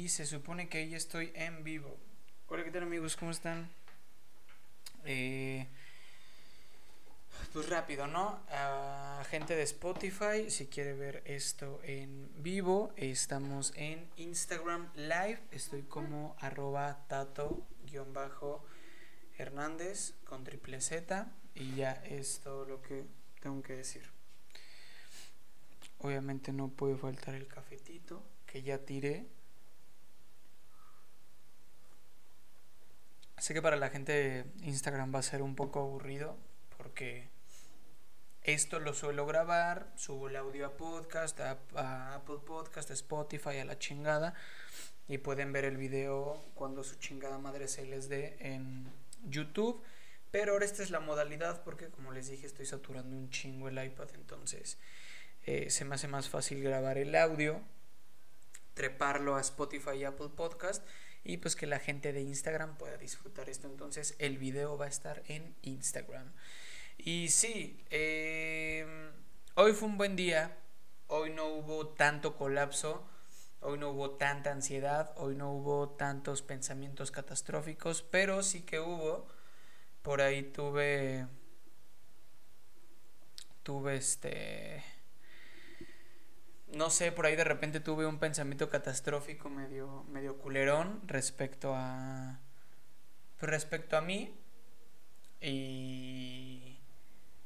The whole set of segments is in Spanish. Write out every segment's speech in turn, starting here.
y se supone que ahí estoy en vivo. Hola, ¿qué tal amigos? ¿Cómo están? Eh, pues rápido, ¿no? Gente de Spotify, si quiere ver esto en vivo, estamos en Instagram Live. Estoy como arroba tato-hernández con triple Z. Y ya es todo lo que tengo que decir. Obviamente no puede faltar el cafetito que ya tiré. Sé que para la gente Instagram va a ser un poco aburrido porque esto lo suelo grabar, subo el audio a podcast, a, Apple Podcast, a Spotify, a la chingada y pueden ver el video cuando su chingada madre se les dé en YouTube. Pero ahora esta es la modalidad porque como les dije estoy saturando un chingo el iPad, entonces eh, se me hace más fácil grabar el audio, treparlo a Spotify y Apple Podcast y pues que la gente de Instagram pueda disfrutar esto. Entonces el video va a estar en Instagram. Y sí, em, hoy fue un buen día, hoy no hubo tanto colapso. Hoy no hubo tanta ansiedad, hoy no hubo tantos pensamientos catastróficos, pero sí que hubo. Por ahí tuve. Tuve este no sé, por ahí de repente tuve un pensamiento catastrófico medio, medio culerón respecto a. Pues, respecto a mí. Y.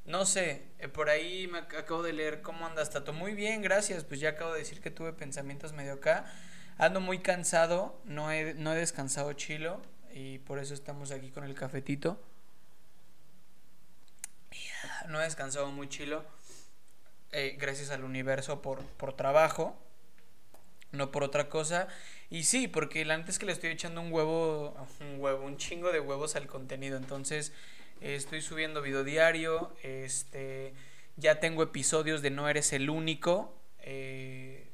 No sé, eh, por ahí me acabo de leer cómo andas, Tato. Muy bien, gracias. Pues ya acabo de decir que tuve pensamientos medio acá. Ando muy cansado, no he, no he descansado chilo. Y por eso estamos aquí con el cafetito. No he descansado muy chilo. Eh, gracias al universo por, por trabajo, no por otra cosa. Y sí, porque la antes que le estoy echando un huevo, un huevo, un chingo de huevos al contenido. Entonces, eh, estoy subiendo video diario. Este, ya tengo episodios de No Eres el Único. Eh,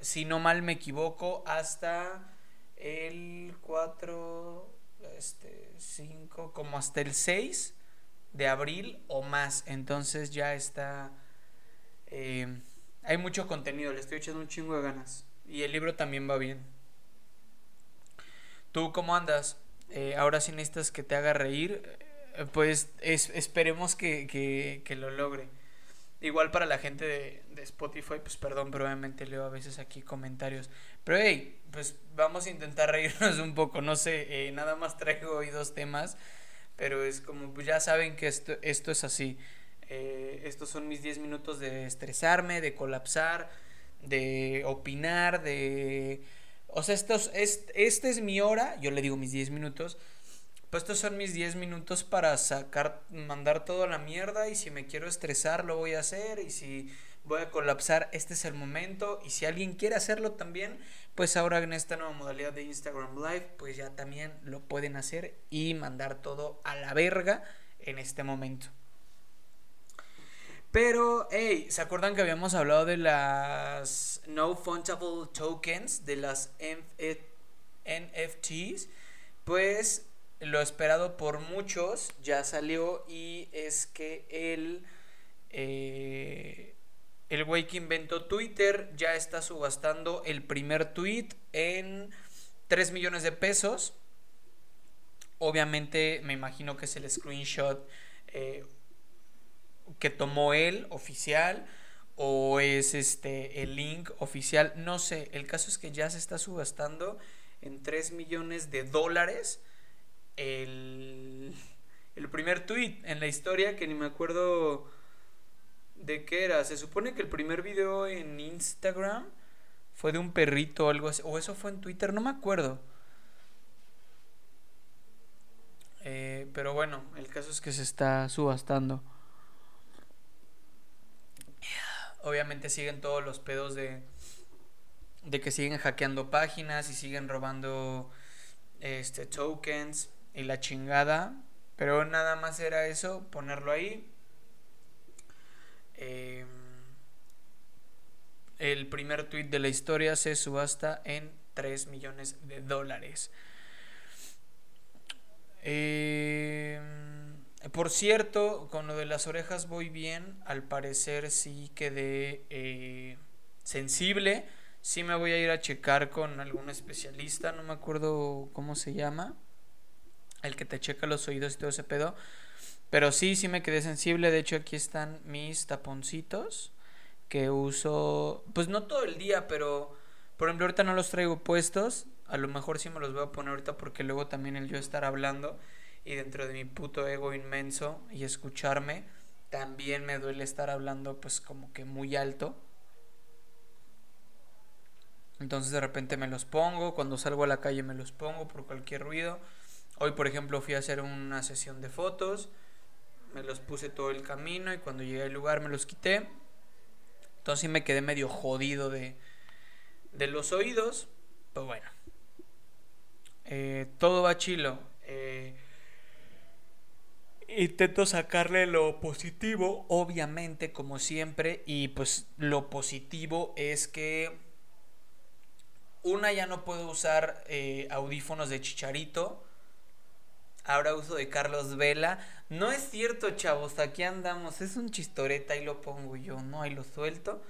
si no mal me equivoco, hasta el 4, este, 5, como hasta el 6 de abril o más. Entonces ya está eh, hay mucho contenido, le estoy echando un chingo de ganas. Y el libro también va bien. ¿Tú cómo andas? Eh, ahora sí necesitas que te haga reír. Eh, pues esperemos que, lo logre. Igual para la gente de, Spotify, pues perdón, pero obviamente leo a veces aquí comentarios. Pero hey, pues vamos a intentar reírnos un poco. No sé, nada más traigo hoy dos temas. Pero es como, pues ya saben que esto, esto es así. Eh, estos son mis 10 minutos de estresarme, de colapsar, de opinar, de... O sea, estos, es, esta es mi hora, yo le digo mis 10 minutos, pues estos son mis 10 minutos para sacar, mandar todo a la mierda y si me quiero estresar lo voy a hacer y si voy a colapsar, este es el momento y si alguien quiere hacerlo también, pues ahora en esta nueva modalidad de Instagram Live, pues ya también lo pueden hacer y mandar todo a la verga en este momento. Pero, hey, ¿se acuerdan que habíamos hablado de las No Fungible Tokens, de las NFTs? Pues lo esperado por muchos ya salió y es que el, eh, el güey que inventó Twitter ya está subastando el primer tweet en 3 millones de pesos. Obviamente me imagino que es el screenshot. Eh, que tomó él oficial o es este el link oficial, no sé, el caso es que ya se está subastando en 3 millones de dólares el, el primer tweet en la historia que ni me acuerdo de qué era, se supone que el primer video en Instagram fue de un perrito o algo así, o eso fue en Twitter, no me acuerdo. Eh, pero bueno, el caso es que se está subastando. Obviamente siguen todos los pedos de, de que siguen hackeando páginas y siguen robando este tokens y la chingada. Pero nada más era eso, ponerlo ahí. Em, el primer tweet de la historia se subasta en 3 millones de dólares. Eh, por cierto, con lo de las orejas voy bien. Al parecer sí quedé eh, sensible. Sí me voy a ir a checar con algún especialista, no me acuerdo cómo se llama, el que te checa los oídos y todo ese pedo. Pero sí, sí me quedé sensible. De hecho, aquí están mis taponcitos que uso, pues no todo el día, pero por ejemplo, ahorita no los traigo puestos. A lo mejor sí me los voy a poner ahorita porque luego también el yo estar hablando y dentro de mi puto ego inmenso y escucharme, también me duele estar hablando pues como que muy alto. Entonces de repente me los pongo, cuando salgo a la calle me los pongo por cualquier ruido. Hoy por ejemplo fui a hacer una sesión de fotos, me los puse todo el camino y cuando llegué al lugar me los quité. Entonces me quedé medio jodido de, de los oídos. Pues bueno, eh, todo va chilo. Intento sacarle lo positivo, obviamente, como siempre. Y pues lo positivo es que una ya no puedo usar eh, audífonos de chicharito. Ahora uso de Carlos Vela. No es cierto, chavos. Aquí andamos. Es un chistoreta y lo pongo yo, ¿no? Ahí lo suelto.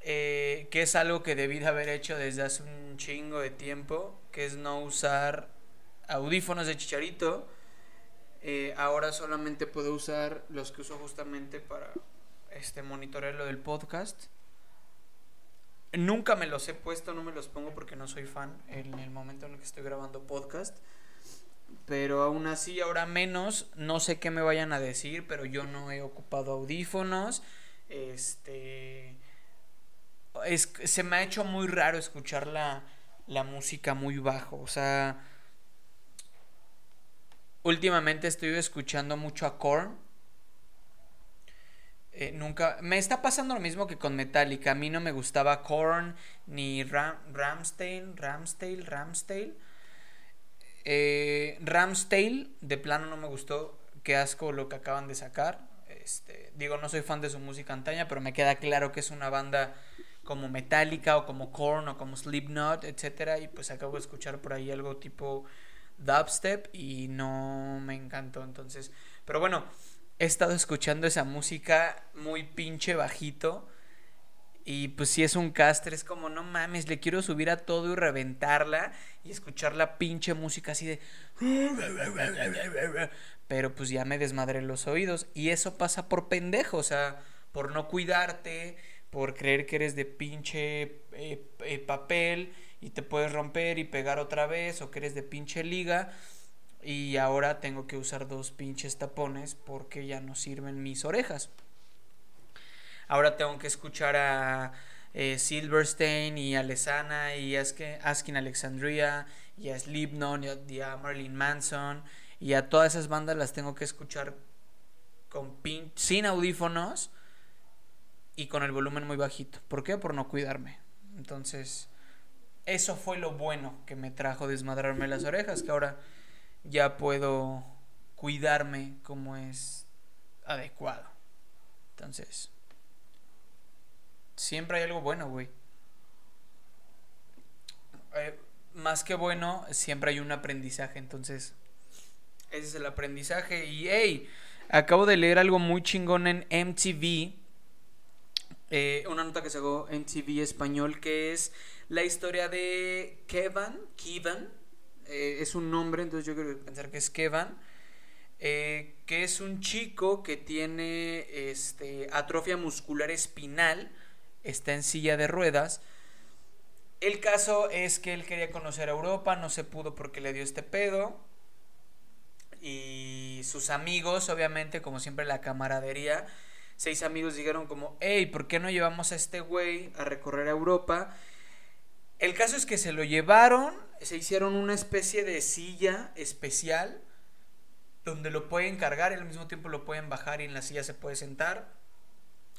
Eh, que es algo que debí de haber hecho desde hace un chingo de tiempo. Que es no usar audífonos de chicharito eh, ahora solamente puedo usar los que uso justamente para este monitorear lo del podcast. Nunca me los he puesto, no me los pongo porque no soy fan en el momento en el que estoy grabando podcast. Pero aún así, ahora menos, no sé qué me vayan a decir, pero yo no he ocupado audífonos. Este. se me ha hecho muy raro escuchar la, la música muy bajo. O sea Últimamente estoy escuchando mucho a Korn. Eh, nunca. Me está pasando lo mismo que con Metallica. A mí no me gustaba Korn ni Ram, Ramstein. Ramstein, Ramstein. Eh, Ramstein, de plano no me gustó. Qué asco lo que acaban de sacar. Este, digo, no soy fan de su música antaña, pero me queda claro que es una banda como Metallica o como Korn o como Slipknot, etcétera, y pues acabo de escuchar por ahí algo tipo dubstep y no me encantó entonces. Pero bueno, he estado escuchando esa música muy pinche bajito. Y pues si es un caster, es como, no mames, le quiero subir a todo y reventarla y escuchar la pinche música así de... Pero pues ya me desmadré los oídos. Y eso pasa por pendejo, o sea, por no cuidarte, por creer que eres de pinche eh, eh, papel y te puedes romper y pegar otra vez o que eres de pinche liga y ahora tengo que usar dos pinches tapones porque ya no sirven mis orejas. Ahora tengo que escuchar a eh, Silverstein y a Lesana y a Askin Alexandria y a Slipknot y a, Marilyn Manson y a todas esas bandas las tengo que escuchar con pin sin audífonos y con el volumen muy bajito. ¿Por qué? Por no cuidarme. Entonces, eso fue lo bueno que me trajo desmadrarme las orejas, que ahora ya puedo cuidarme como es adecuado. Entonces, siempre hay algo bueno, güey. Eh, más que bueno, siempre hay un aprendizaje. Entonces, ese es el aprendizaje. Y, hey, acabo de leer algo muy chingón en MTV. Eh, una nota que hago en MTV español que es la historia de Kevin, Kevin, eh, es un nombre, entonces yo quiero pensar que es Kevin, eh, que es un chico que tiene este, atrofia muscular espinal, está en silla de ruedas. El caso es que él quería conocer a Europa, no se pudo porque le dio este pedo. Y sus amigos, obviamente, como siempre la camaradería, seis amigos dijeron como, hey, ¿por qué no llevamos a este güey a recorrer Europa? El caso es que se lo llevaron, se hicieron una especie de silla especial donde lo pueden cargar y al mismo tiempo lo pueden bajar y en la silla se puede sentar,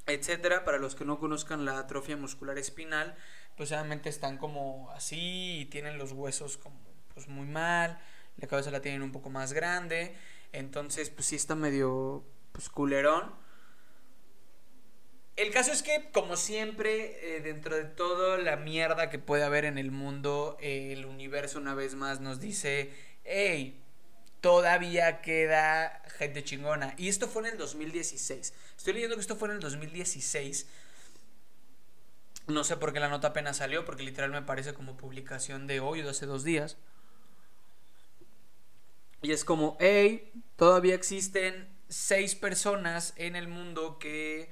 etcétera. Para los que no conozcan la atrofia muscular espinal, pues obviamente están como así y tienen los huesos como pues muy mal, la cabeza la tienen un poco más grande, entonces pues sí está medio pues culerón. El caso es que, como siempre, eh, dentro de todo la mierda que puede haber en el mundo, el universo una vez más nos dice, hey, todavía queda gente chingona. Y esto fue en el 2016. Estoy leyendo que esto fue en el 2016. No sé por qué la nota apenas salió, porque literal me parece como publicación de hoy o de hace dos días. Y es como, hey, todavía existen seis personas en el mundo que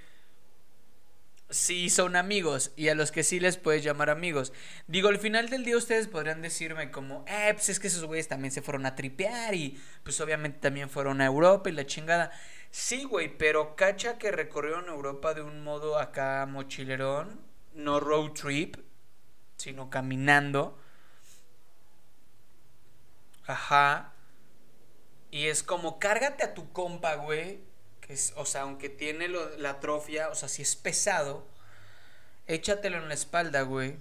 sí son amigos y a los que sí les puedes llamar amigos. Digo, al final del día ustedes podrían decirme como, eh, pues es que esos güeyes también se fueron a tripear y pues obviamente también fueron a Europa y la chingada. Sí, güey, pero cacha que recorrieron Europa de un modo acá mochilerón, no road trip, sino caminando. Ajá. Y es como, cárgate a tu compa, güey. Es, o sea, aunque tiene la atrofia, o sea, si es pesado, échatelo en la espalda, güey.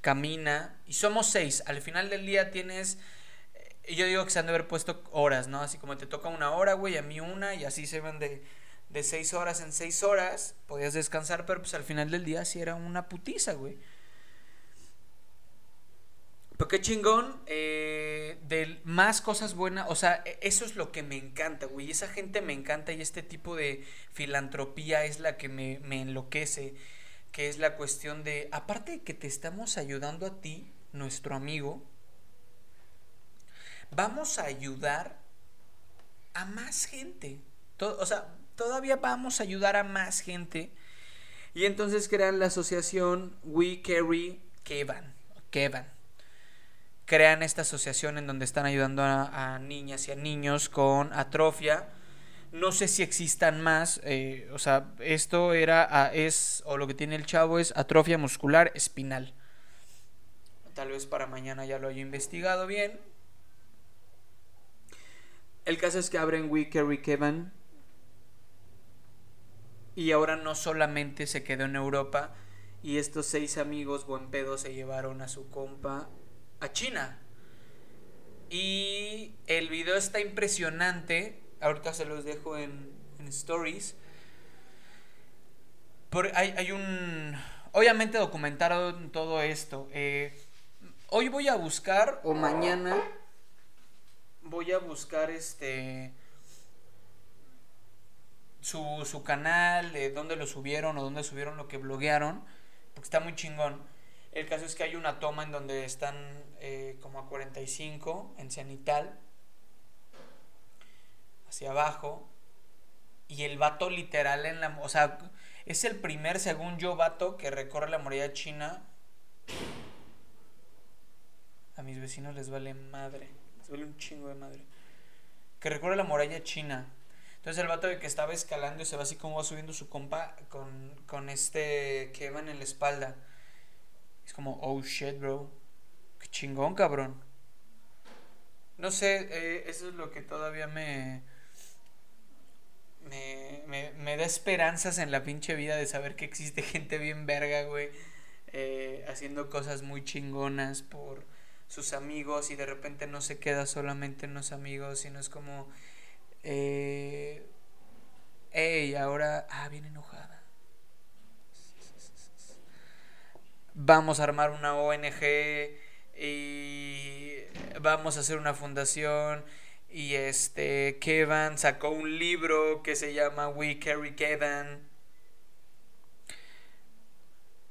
Camina. Y somos seis. Al final del día tienes. Eh, yo digo que se han de haber puesto horas, ¿no? Así como te toca una hora, güey, a mí una, y así se van de, de seis horas en seis horas. Podías descansar, pero pues al final del día sí era una putiza, güey. Pero qué chingón, eh, más cosas buenas, o sea, e, eso es lo que me encanta, güey, esa gente me encanta y este tipo de filantropía es la que me, me enloquece, que es la cuestión de, aparte de que te estamos ayudando a ti, nuestro amigo, vamos a ayudar a más gente, o sea, todavía vamos a ayudar a más gente. Y entonces crean la asociación We Carry Kevan, Kevan crean esta asociación en donde están ayudando a, niñas y a niños con atrofia. No sé si existan más, eh, o sea, esto era, es, o lo que tiene el chavo es atrofia muscular espinal. Tal vez para mañana ya lo haya investigado bien. El caso es que abren We Carry Kevin. Y ahora no solamente se quedó en Europa. Y estos seis amigos buen pedo se llevaron a su compa a China. Y el video está impresionante. Ahorita se los dejo en, stories. Por, hay, un... Obviamente documentado todo esto. Eh, hoy voy a buscar, o mañana, voy a buscar este... Su, su canal, de dónde lo subieron o dónde subieron lo que bloguearon. Porque está muy chingón. El caso es que hay una toma en donde están eh, como a 45 en cenital, hacia abajo, y el vato literal en la... O sea, es el primer, según yo, vato que recorre la muralla china. A mis vecinos les vale madre, les vale un chingo de madre. Que recorre la muralla china. Entonces el vato que estaba escalando y se va así como va subiendo su compa con, con este que va en la espalda. Es como, oh shit, bro. Qué chingón, cabrón. No sé, eh, eso es lo que todavía me, me, me, da esperanzas en la pinche vida de saber que existe gente bien verga, güey. Eh, haciendo cosas muy chingonas por sus amigos y de repente no se queda solamente en los amigos, sino es como, eh, hey, ahora, ah, bien enojada. Vamos a armar una ONG y vamos a hacer una fundación y este Kevin sacó un libro que se llama We Carry Kevin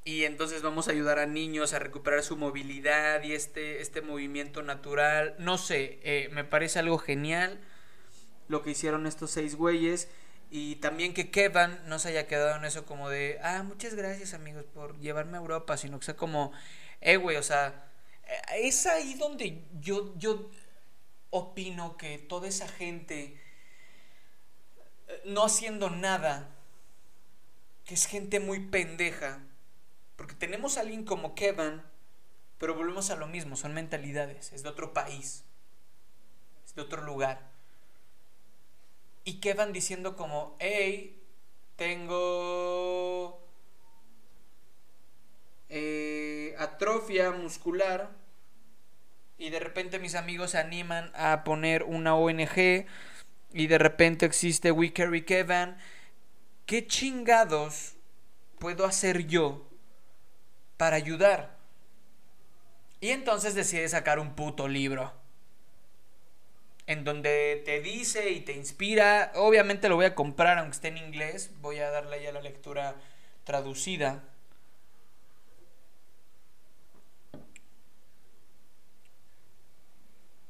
y entonces vamos a ayudar a niños a recuperar su movilidad y este, este movimiento natural. No sé, eh, me parece algo genial lo que hicieron estos seis güeyes. Y también que Kevin no se haya quedado en eso como de, ah, muchas gracias amigos por llevarme a Europa, sino que sea como, eh, güey, o sea, eh, es ahí donde yo, yo opino que toda esa gente eh, no haciendo nada, que es gente muy pendeja, porque tenemos a alguien como Kevin, pero volvemos a lo mismo, son mentalidades, es de otro país, es de otro lugar y quedan diciendo como, hey, tengo eh, atrofia muscular y de repente mis amigos se animan a poner una ONG y de repente existe We Carry Kevin. ¿Qué chingados puedo hacer yo para ayudar? Y entonces decide sacar un puto libro en donde te dice y te inspira. Obviamente lo voy a comprar aunque esté en inglés, voy a darle ya la lectura traducida.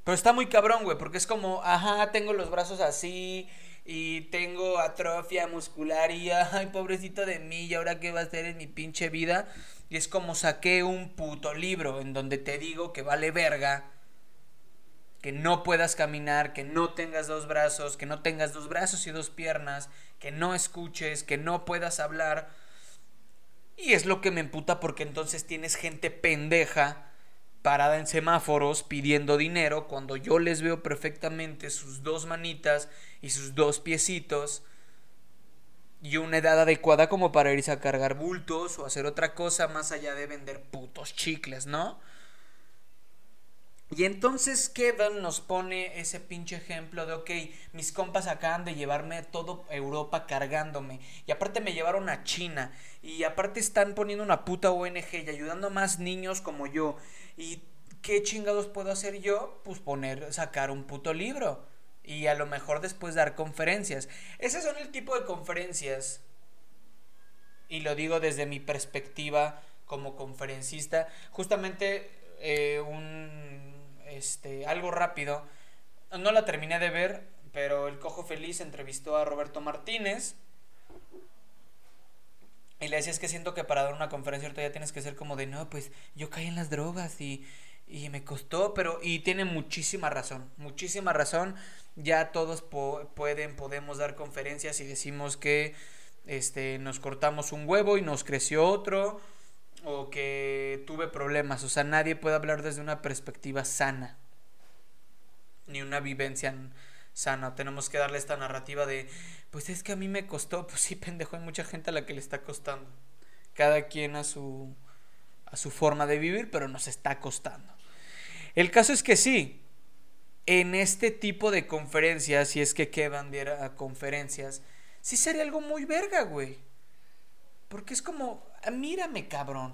Pero está muy cabrón, güey, porque es como, ajá, tengo los brazos así y tengo atrofia muscular y, ay, pobrecito de mí, y ahora qué va a hacer en mi pinche vida. Y es como saqué un puto libro en donde te digo que vale verga que no puedas caminar, que no tengas dos brazos, que no tengas dos brazos y dos piernas, que no escuches, que no puedas hablar. Y es lo que me emputa porque entonces tienes gente pendeja parada en semáforos pidiendo dinero cuando yo les veo perfectamente sus dos manitas y sus dos piecitos y una edad adecuada como para irse a cargar bultos o hacer otra cosa más allá de vender putos chicles, ¿no? Y entonces Kevin nos pone ese pinche ejemplo de, ok, mis compas acaban de llevarme a todo Europa cargándome. Y aparte me llevaron a China. Y aparte están poniendo una puta ONG y ayudando a más niños como yo. ¿Y qué chingados puedo hacer yo? Pues poner, sacar un puto libro. Y a lo mejor después dar conferencias. Ese son el tipo de conferencias. Y lo digo desde mi perspectiva como conferencista. Justamente eh, un este, algo rápido. No la terminé de ver, pero el Cojo Feliz entrevistó a Roberto Martínez. Y le decía, es que siento que para dar una conferencia ahorita ya tienes que ser como de, no, pues yo caí en las drogas y, y me costó, pero... Y tiene muchísima razón, muchísima razón. Ya todos pueden, podemos dar conferencias y decimos que este, nos cortamos un huevo y nos creció otro o que tuve problemas. O sea, nadie puede hablar desde una perspectiva sana. Ni una vivencia sana. Tenemos que darle esta narrativa de, pues es que a mí me costó. Pues sí, pendejo, hay mucha gente a la que le está costando. Cada quien a su, a su forma de vivir, pero nos está costando. El caso es que sí, en este tipo de conferencias, si es que Kevin diera conferencias, sí sería algo muy verga, güey. Porque es como, mírame, cabrón.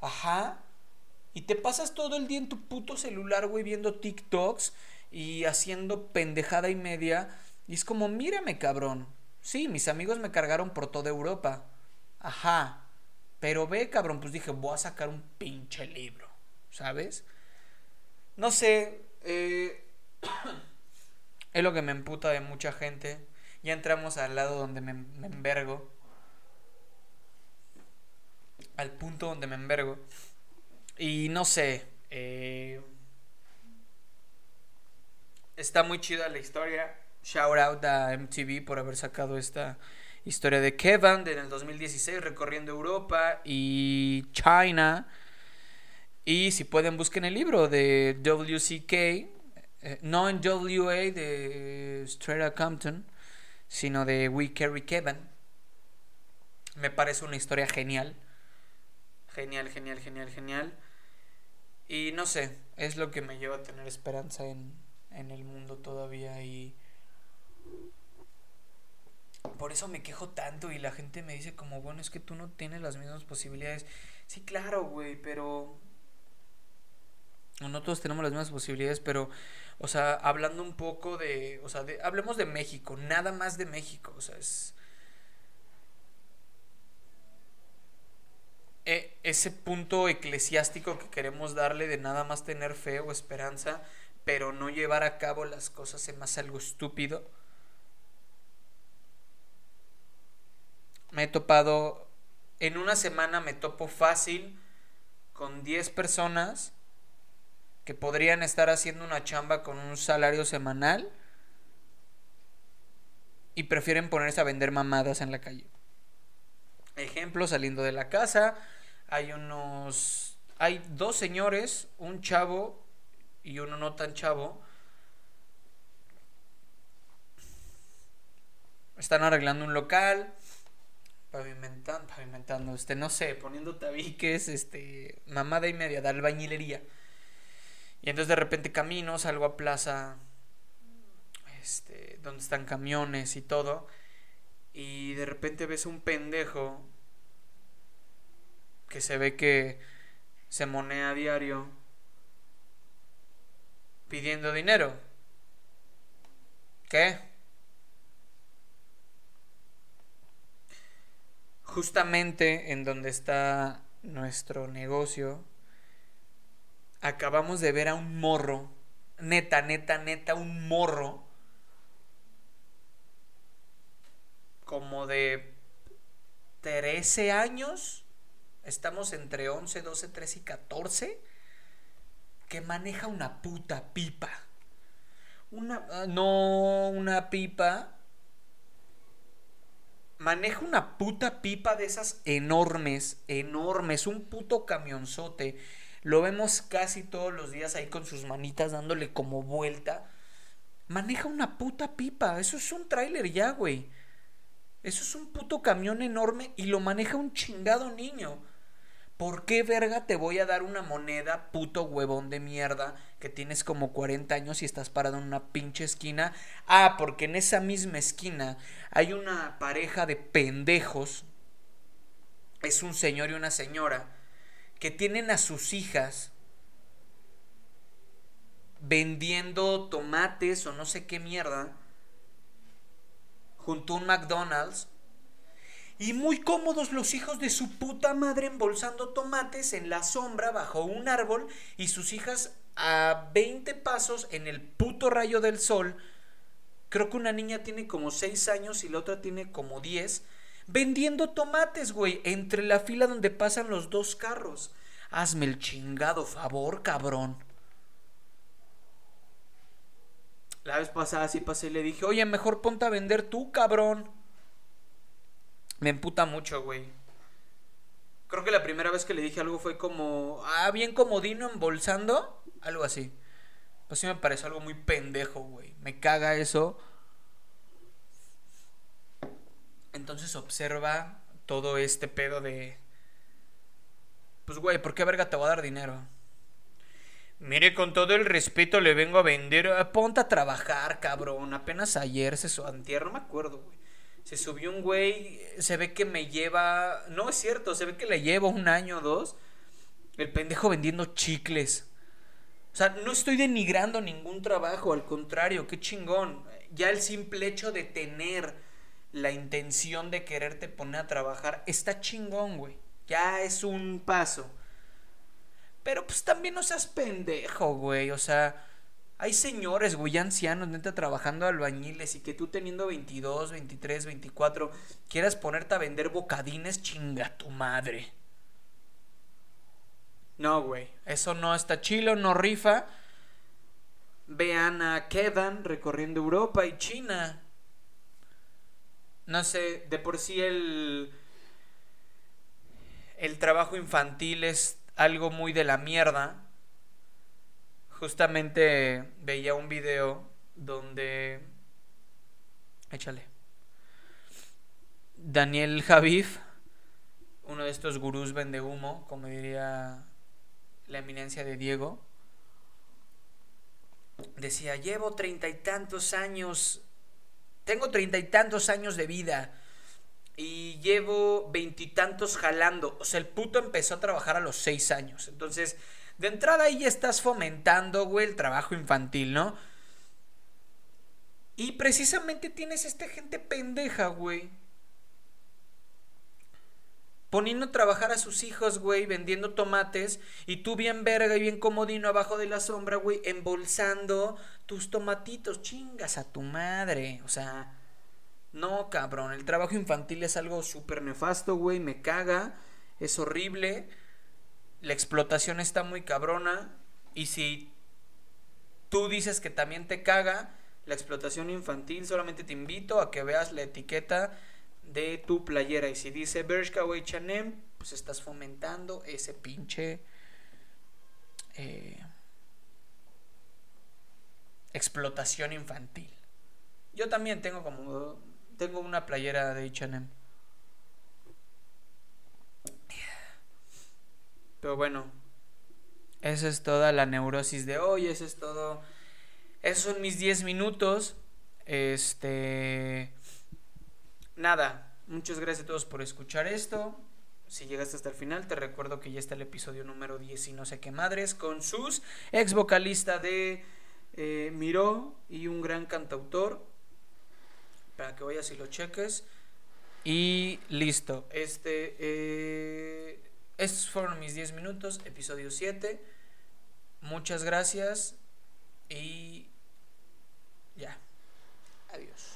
Ajá. Y te pasas todo el día en tu puto celular, güey, viendo TikToks y haciendo pendejada y media. Y es como, mírame, cabrón. Sí, mis amigos me cargaron por toda Europa. Ajá. Pero ve, cabrón, pues dije, voy a sacar un pinche libro. ¿Sabes? No sé. Eh, es lo que me emputa de mucha gente. Ya entramos al lado donde me, me envergo al punto donde me envergo. Y no sé, eh, está muy chida la historia. Shout out a MTV por haber sacado esta historia de Kevin en el 2016 recorriendo Europa y China. Y si pueden busquen el libro de WCK, eh, no en WA de Straight Compton, sino de We Carry Kevin. Me parece una historia genial. Genial, genial, genial, genial. Y no sé, es lo que me lleva a tener esperanza en, en el mundo todavía y... Por eso me quejo tanto y la gente me dice como, bueno, es que tú no tienes las mismas posibilidades. Sí, claro, güey, pero... No todos tenemos las mismas posibilidades, pero, o sea, hablando un poco de, o sea, de, hablemos de México, nada más de México, o sea, es, E, ese punto eclesiástico que queremos darle de nada más tener fe o esperanza, pero no llevar a cabo las cosas es más algo estúpido. Me he topado, en una semana me topo fácil con 10 personas que podrían estar haciendo una chamba con un salario semanal y prefieren ponerse a vender mamadas en la calle. Ejemplo, saliendo de la casa, hay unos, hay dos señores, un chavo y uno no tan chavo. Están arreglando un local, pavimentando, pavimentando, este, no sé, poniendo tabiques, este, mamada y media, de albañilería. Y entonces de repente camino, salgo a plaza, este, donde están camiones y todo, y de repente ves un pendejo que se ve que se monea a diario pidiendo dinero. ¿Qué? Justamente en donde está nuestro negocio, acabamos de ver a un morro neta, neta, neta, un morro como de 13 años, estamos entre 11, 12, 13 y 14, que maneja una puta pipa. Una, ah, no una pipa. Maneja una puta pipa de esas enormes, enormes, un puto camionzote. Lo vemos casi todos los días ahí con sus manitas dándole como vuelta. Maneja una puta pipa. Eso es un tráiler ya, güey. Eso es un puto camión enorme y lo maneja un chingado niño. ¿Por qué verga te voy a dar una moneda, puto huevón de mierda, que tienes como 40 años y estás parado en una pinche esquina? Ah, porque en esa misma esquina hay una pareja de pendejos. Es un señor y una señora que tienen a sus hijas vendiendo tomates o no sé qué mierda junto a un McDonald's. Y muy cómodos los hijos de su puta madre embolsando tomates en la sombra bajo un árbol y sus hijas a 20 pasos en el puto rayo del sol. Creo que una niña tiene como 6 años y la otra tiene como 10. Vendiendo tomates, güey, entre la fila donde pasan los dos carros. Hazme el chingado favor, cabrón. La vez pasada sí pasé y le dije, oye, mejor ponte a vender tú, cabrón. Me emputa mucho, güey. Creo que la primera vez que le dije algo fue como, ah, bien comodino embolsando. Algo así. Pues sí me parece algo muy pendejo, güey. Me caga eso. Entonces observa todo este pedo de... Pues, güey, ¿por qué verga te voy a dar dinero? Mire, con todo el respeto le vengo a vender. Ah, ponte a trabajar, cabrón. Apenas ayer se subió. Antier, no me acuerdo, güey. Se subió un güey. Se ve que me lleva. No es cierto, se ve que le lleva un año o dos. El pendejo vendiendo chicles. O sea, no estoy denigrando ningún trabajo, al contrario, qué chingón. Ya el simple hecho de tener la intención de quererte poner a trabajar está chingón, güey. Ya es un paso. Pero pues también no seas pendejo, güey. O sea, hay señores, güey, ancianos, neta, trabajando albañiles y que tú teniendo 22, 23, 24, quieras ponerte a vender bocadines, chinga tu madre. No, güey, eso no está chilo, no rifa. Vean a Kevin recorriendo Europa y China. No sé, de por sí el el trabajo infantil es algo muy de la mierda. Justamente veía un video donde... Échale. Daniel Javif, uno de estos gurús vende humo, como diría la eminencia de Diego, decía, llevo treinta y tantos años, tengo treinta y tantos años de vida y llevo veintitantos jalando. O sea, el puto empezó a trabajar a los seis años. Entonces, de entrada ahí ya estás fomentando, güey, el trabajo infantil, ¿no? Y precisamente tienes esta gente pendeja, güey. Poniendo a trabajar a sus hijos, güey, vendiendo tomates. Y tú bien verga y bien comodino abajo de la sombra, güey, embolsando tus tomatitos. Chingas a tu madre. O sea, no, cabrón, el trabajo infantil es algo súper nefasto, güey, me caga, es horrible, la explotación está muy cabrona y si tú dices que también te caga la explotación infantil, solamente te invito a que veas la etiqueta de tu playera y si dice Bershka o H&M, pues estás fomentando ese pinche eh, explotación infantil. Yo también tengo como tengo una playera de HM. Pero bueno, esa es toda la neurosis de hoy. Eso es todo. Esos son mis 10 minutos. Este. Nada. Muchas gracias a todos por escuchar esto. Si llegaste hasta el final, te recuerdo que ya está el episodio número 10 y no sé qué madres con sus ex vocalista de eh, Miró y un gran cantautor para que vayas y lo cheques. Y listo. Este, eh, estos fueron mis 10 minutos, episodio 7. Muchas gracias y ya. Adiós.